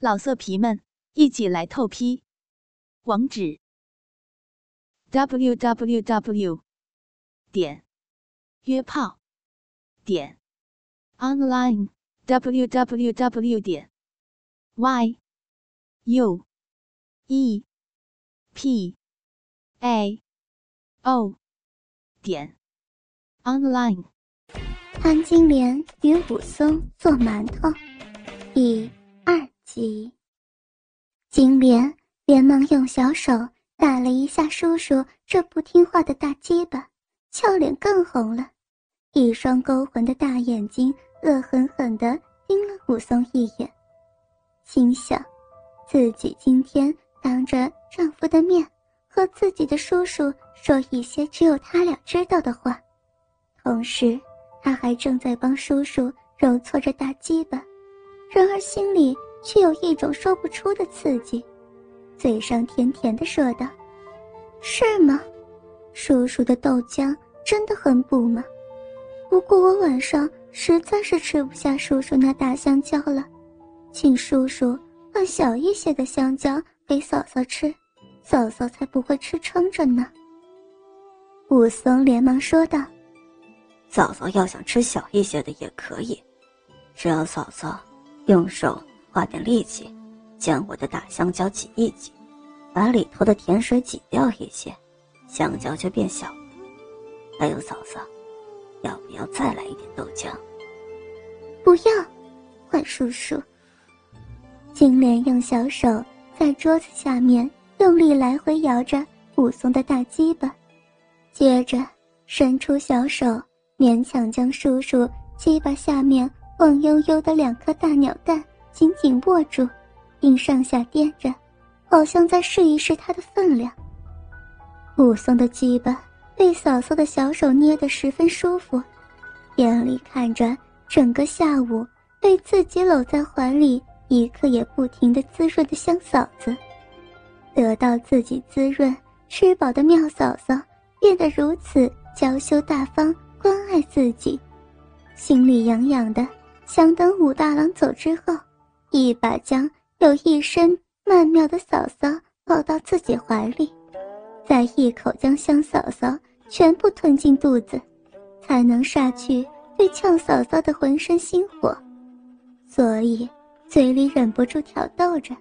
老色皮们，一起来透批！网址：w w w 点约炮点 online w w w 点 y u e p a o 点 online。潘金莲与武松做馒头，第二金莲连忙用小手打了一下叔叔这不听话的大鸡巴，俏脸更红了，一双勾魂的大眼睛恶狠狠地盯了武松一眼，心想：自己今天当着丈夫的面和自己的叔叔说一些只有他俩知道的话，同时。他还正在帮叔叔揉搓着大鸡巴，然而心里却有一种说不出的刺激，嘴上甜甜的说道：“是吗？叔叔的豆浆真的很补吗？不过我晚上实在是吃不下叔叔那大香蕉了，请叔叔换小一些的香蕉给嫂嫂吃，嫂嫂才不会吃撑着呢。”武松连忙说道。嫂嫂要想吃小一些的也可以，只要嫂嫂用手花点力气，将我的大香蕉挤一挤，把里头的甜水挤掉一些，香蕉就变小了。还有嫂嫂，要不要再来一点豆浆？不要，坏叔叔。金莲用小手在桌子下面用力来回摇着武松的大鸡巴，接着伸出小手。勉强将叔叔鸡巴下面晃悠悠的两颗大鸟蛋紧紧握住，并上下掂着，好像在试一试它的分量。武松的鸡巴被嫂嫂的小手捏得十分舒服，眼里看着整个下午被自己搂在怀里一刻也不停的滋润的香嫂子，得到自己滋润吃饱的妙嫂嫂变得如此娇羞大方。关爱自己，心里痒痒的，想等武大郎走之后，一把将有一身曼妙的嫂嫂抱到自己怀里，再一口将香嫂嫂全部吞进肚子，才能杀去对呛嫂嫂的浑身心火。所以，嘴里忍不住挑逗着：“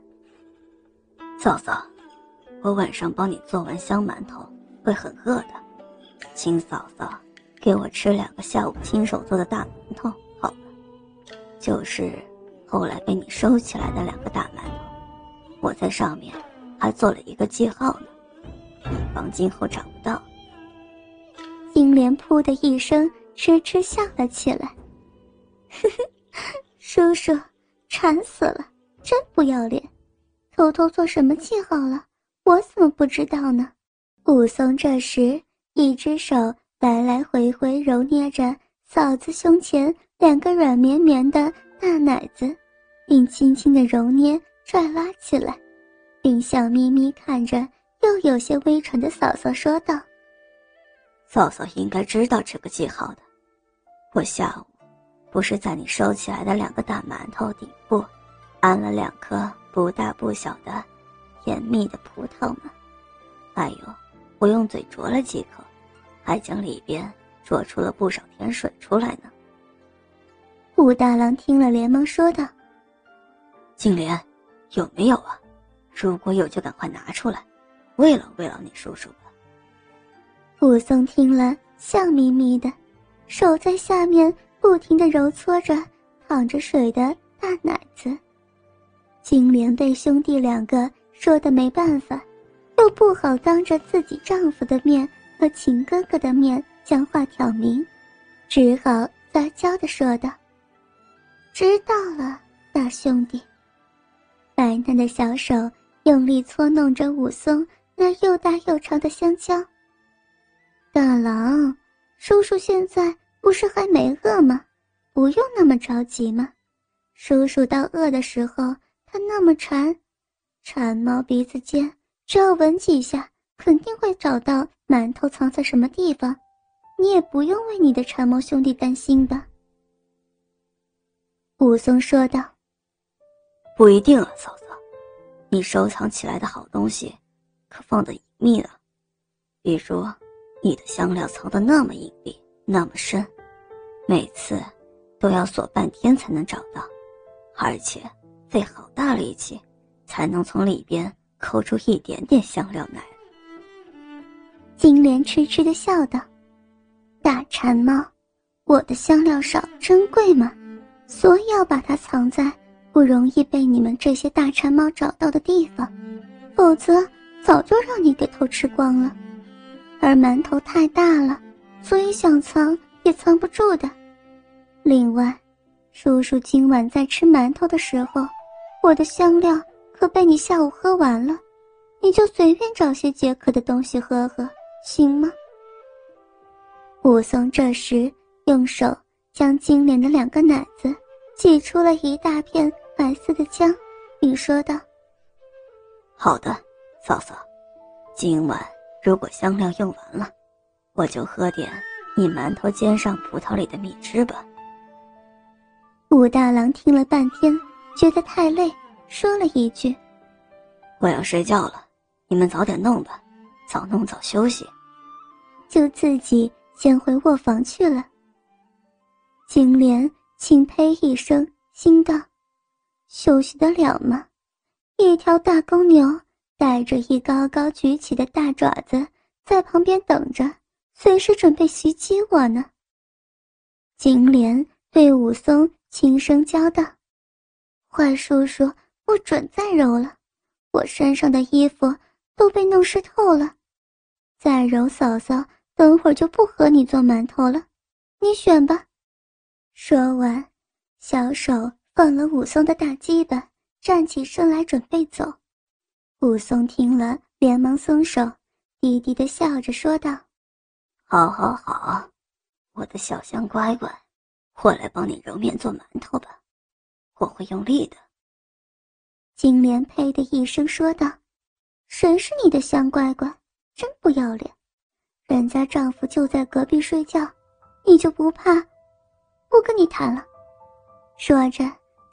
嫂嫂，我晚上帮你做完香馒头，会很饿的，请嫂嫂。”给我吃两个下午亲手做的大馒头，好了，就是后来被你收起来的两个大馒头，我在上面还做了一个记号呢，以防今后找不到。金莲噗的一声痴痴笑了起来，呵呵，叔叔，馋死了，真不要脸，偷偷做什么记号了？我怎么不知道呢？武松这时一只手。来来回回揉捏着嫂子胸前两个软绵绵的大奶子，并轻轻的揉捏拽拉起来，并笑眯眯看着又有些微喘的嫂嫂说道：“嫂嫂应该知道这个记号的。我下午不是在你收起来的两个大馒头顶部，安了两颗不大不小的甜蜜的葡萄吗？还有，我用嘴啄了几口。”还将里边啄出了不少甜水出来呢。武大郎听了，连忙说道：“金莲，有没有啊？如果有，就赶快拿出来，慰劳慰劳你叔叔吧。”武松听了，笑眯眯的，手在下面不停的揉搓着淌着水的大奶子。金莲被兄弟两个说的没办法，又不好当着自己丈夫的面。和秦哥哥的面将话挑明，只好撒娇的说道：“知道了，大兄弟。”白嫩的小手用力搓弄着武松那又大又长的香蕉。大郎，叔叔现在不是还没饿吗？不用那么着急嘛。叔叔到饿的时候，他那么馋，馋猫鼻子尖，只要闻几下。肯定会找到馒头藏在什么地方，你也不用为你的馋猫兄弟担心的。”武松说道。“不一定啊，嫂子，你收藏起来的好东西，可放得隐秘了。比如，你的香料藏得那么隐蔽，那么深，每次都要锁半天才能找到，而且费好大力气，才能从里边抠出一点点香料来。金莲痴痴的笑道：“大馋猫，我的香料少珍贵吗？所以要把它藏在不容易被你们这些大馋猫找到的地方，否则早就让你给偷吃光了。而馒头太大了，所以想藏也藏不住的。另外，叔叔今晚在吃馒头的时候，我的香料可被你下午喝完了，你就随便找些解渴的东西喝喝。”行吗？武松这时用手将金莲的两个奶子挤出了一大片白色的浆，并说道：“好的，嫂嫂，今晚如果香料用完了，我就喝点你馒头煎上葡萄里的蜜汁吧。”武大郎听了半天，觉得太累，说了一句：“我要睡觉了，你们早点弄吧，早弄早休息。”就自己先回卧房去了。金莲轻呸一声，心道：“休息得了吗？一条大公牛带着一高高举起的大爪子在旁边等着，随时准备袭击我呢。”金莲对武松轻声交道：“坏叔叔，不准再揉了，我身上的衣服都被弄湿透了，再揉嫂嫂。”等会儿就不和你做馒头了，你选吧。说完，小手放了武松的大鸡巴，站起身来准备走。武松听了，连忙松手，低低的笑着说道：“好好好，我的小香乖乖，我来帮你揉面做馒头吧，我会用力的。”金莲呸的一声说道：“谁是你的香乖乖？真不要脸！”人家丈夫就在隔壁睡觉，你就不怕？不跟你谈了。说着，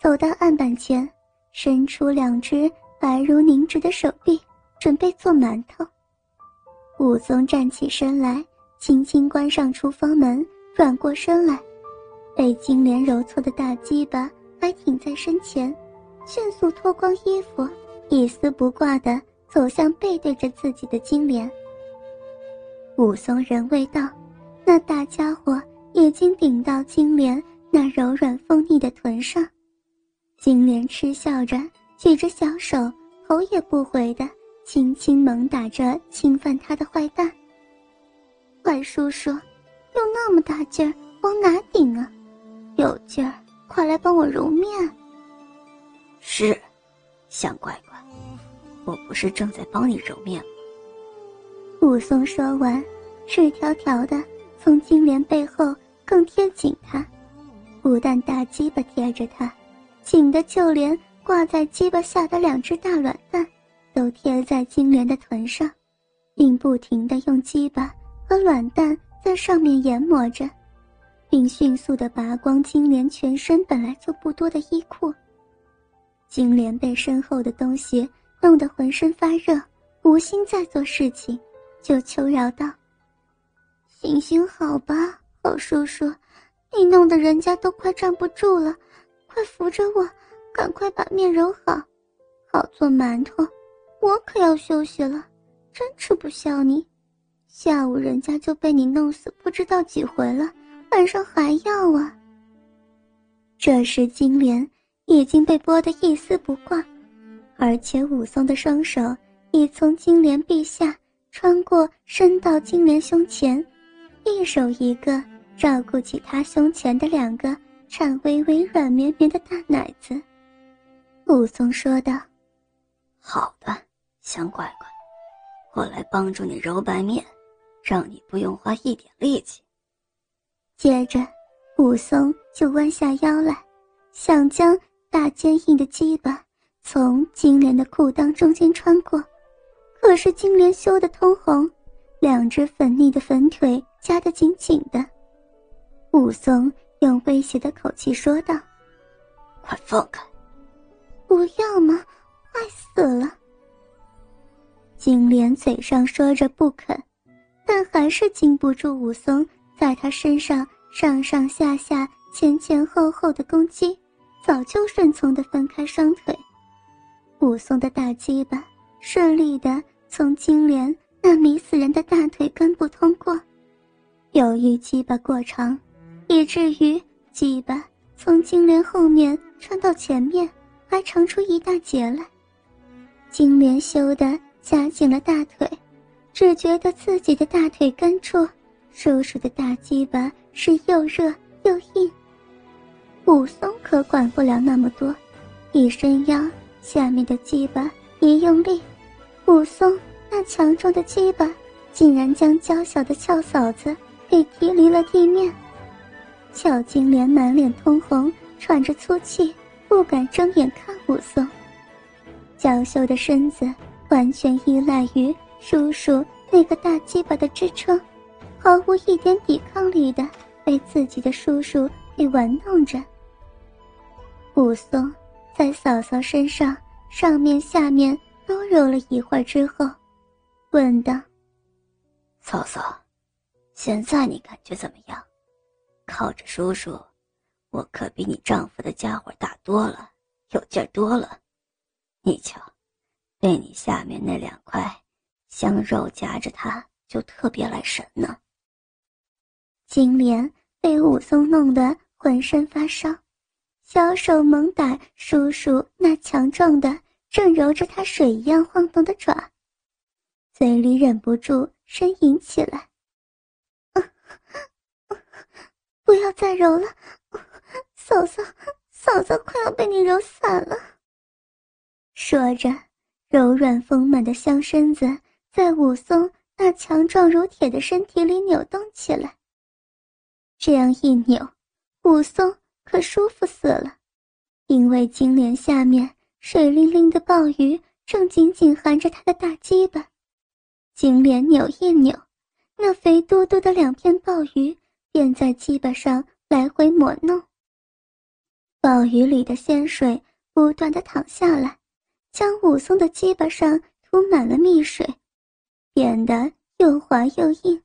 走到案板前，伸出两只白如凝脂的手臂，准备做馒头。武松站起身来，轻轻关上厨房门，转过身来，被金莲揉搓的大鸡巴还挺在身前，迅速脱光衣服，一丝不挂的走向背对着自己的金莲。武松人未到，那大家伙已经顶到金莲那柔软丰腻的臀上。金莲嗤笑着，举着小手，头也不回的轻轻猛打着侵犯他的坏蛋。坏叔叔，用那么大劲儿往哪顶啊？有劲儿，快来帮我揉面。是，小乖乖，我不是正在帮你揉面吗？武松说完，赤条条的从金莲背后更贴紧她，不但大鸡巴贴着她，紧的就连挂在鸡巴下的两只大卵蛋，都贴在金莲的臀上，并不停的用鸡巴和卵蛋在上面研磨着，并迅速的拔光金莲全身本来就不多的衣裤。金莲被身后的东西弄得浑身发热，无心再做事情。就求饶道：“行行好吧，好叔叔，你弄得人家都快站不住了，快扶着我，赶快把面揉好，好做馒头。我可要休息了，真吃不消你。下午人家就被你弄死不知道几回了，晚上还要啊。”这时金莲已经被剥得一丝不挂，而且武松的双手已从金莲臂下。穿过，伸到金莲胸前，一手一个照顾起他胸前的两个颤巍巍、软绵绵的大奶子。武松说道：“好的，香乖乖，我来帮助你揉白面，让你不用花一点力气。”接着，武松就弯下腰来，想将大坚硬的鸡巴从金莲的裤裆中间穿过。可是金莲羞得通红，两只粉腻的粉腿夹得紧紧的。武松用威胁的口气说道：“快放开！”不要嘛，快死了！金莲嘴上说着不肯，但还是禁不住武松在他身上上上下下、前前后后的攻击，早就顺从的分开双腿。武松的大鸡巴顺利的从金莲那迷死人的大腿根部通过，由于鸡巴过长，以至于鸡巴从金莲后面穿到前面，还长出一大截来。金莲羞得。夹紧了大腿，只觉得自己的大腿根处，叔叔的大鸡巴是又热又硬。武松可管不了那么多，一伸腰，下面的鸡巴一用力，武松那强壮的鸡巴竟然将娇小的俏嫂子给提离了地面。俏金莲满脸通红，喘着粗气，不敢睁眼看武松。娇羞的身子。完全依赖于叔叔那个大鸡巴的支撑，毫无一点抵抗力的被自己的叔叔给玩弄着。武松在嫂嫂身上上面下面都揉了一会儿之后，问道：“嫂嫂，现在你感觉怎么样？靠着叔叔，我可比你丈夫的家伙大多了，有劲多了。你瞧。”被你下面那两块香肉夹着，它就特别来神呢。金莲被武松弄得浑身发烧，小手猛打叔叔那强壮的、正揉着他水一样晃动的爪，嘴里忍不住呻吟起来：“ 不要再揉了，嫂嫂，嫂嫂快要被你揉散了。”说着。柔软丰满的香身子在武松那强壮如铁的身体里扭动起来。这样一扭，武松可舒服死了，因为金莲下面水灵灵的鲍鱼正紧紧含着他的大鸡巴。金莲扭一扭，那肥嘟嘟的两片鲍鱼便在鸡巴上来回抹弄。鲍鱼里的鲜水不断的淌下来。将武松的鸡巴上涂满了蜜水，变得又滑又硬。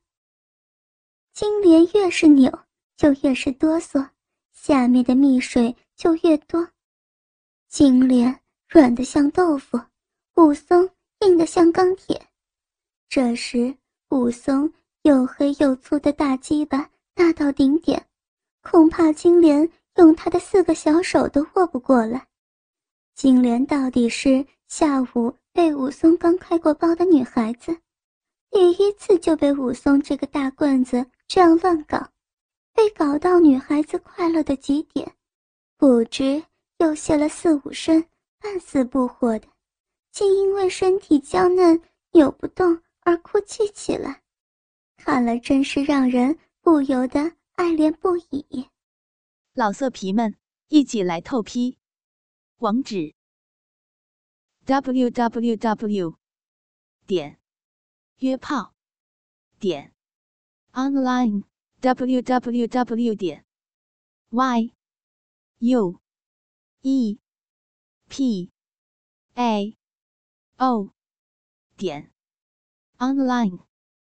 金莲越是扭，就越是哆嗦，下面的蜜水就越多。金莲软得像豆腐，武松硬得像钢铁。这时，武松又黑又粗的大鸡巴大到顶点，恐怕金莲用他的四个小手都握不过来。金莲到底是下午被武松刚开过包的女孩子，第一次就被武松这个大棍子这样乱搞，被搞到女孩子快乐的极点，不知又泄了四五身，半死不活的，竟因为身体娇嫩扭不动而哭泣起来，看了真是让人不由得爱怜不已。老色皮们，一起来透批！网址：w w w 点约炮点 online w w w 点 y u e p a o 点 online。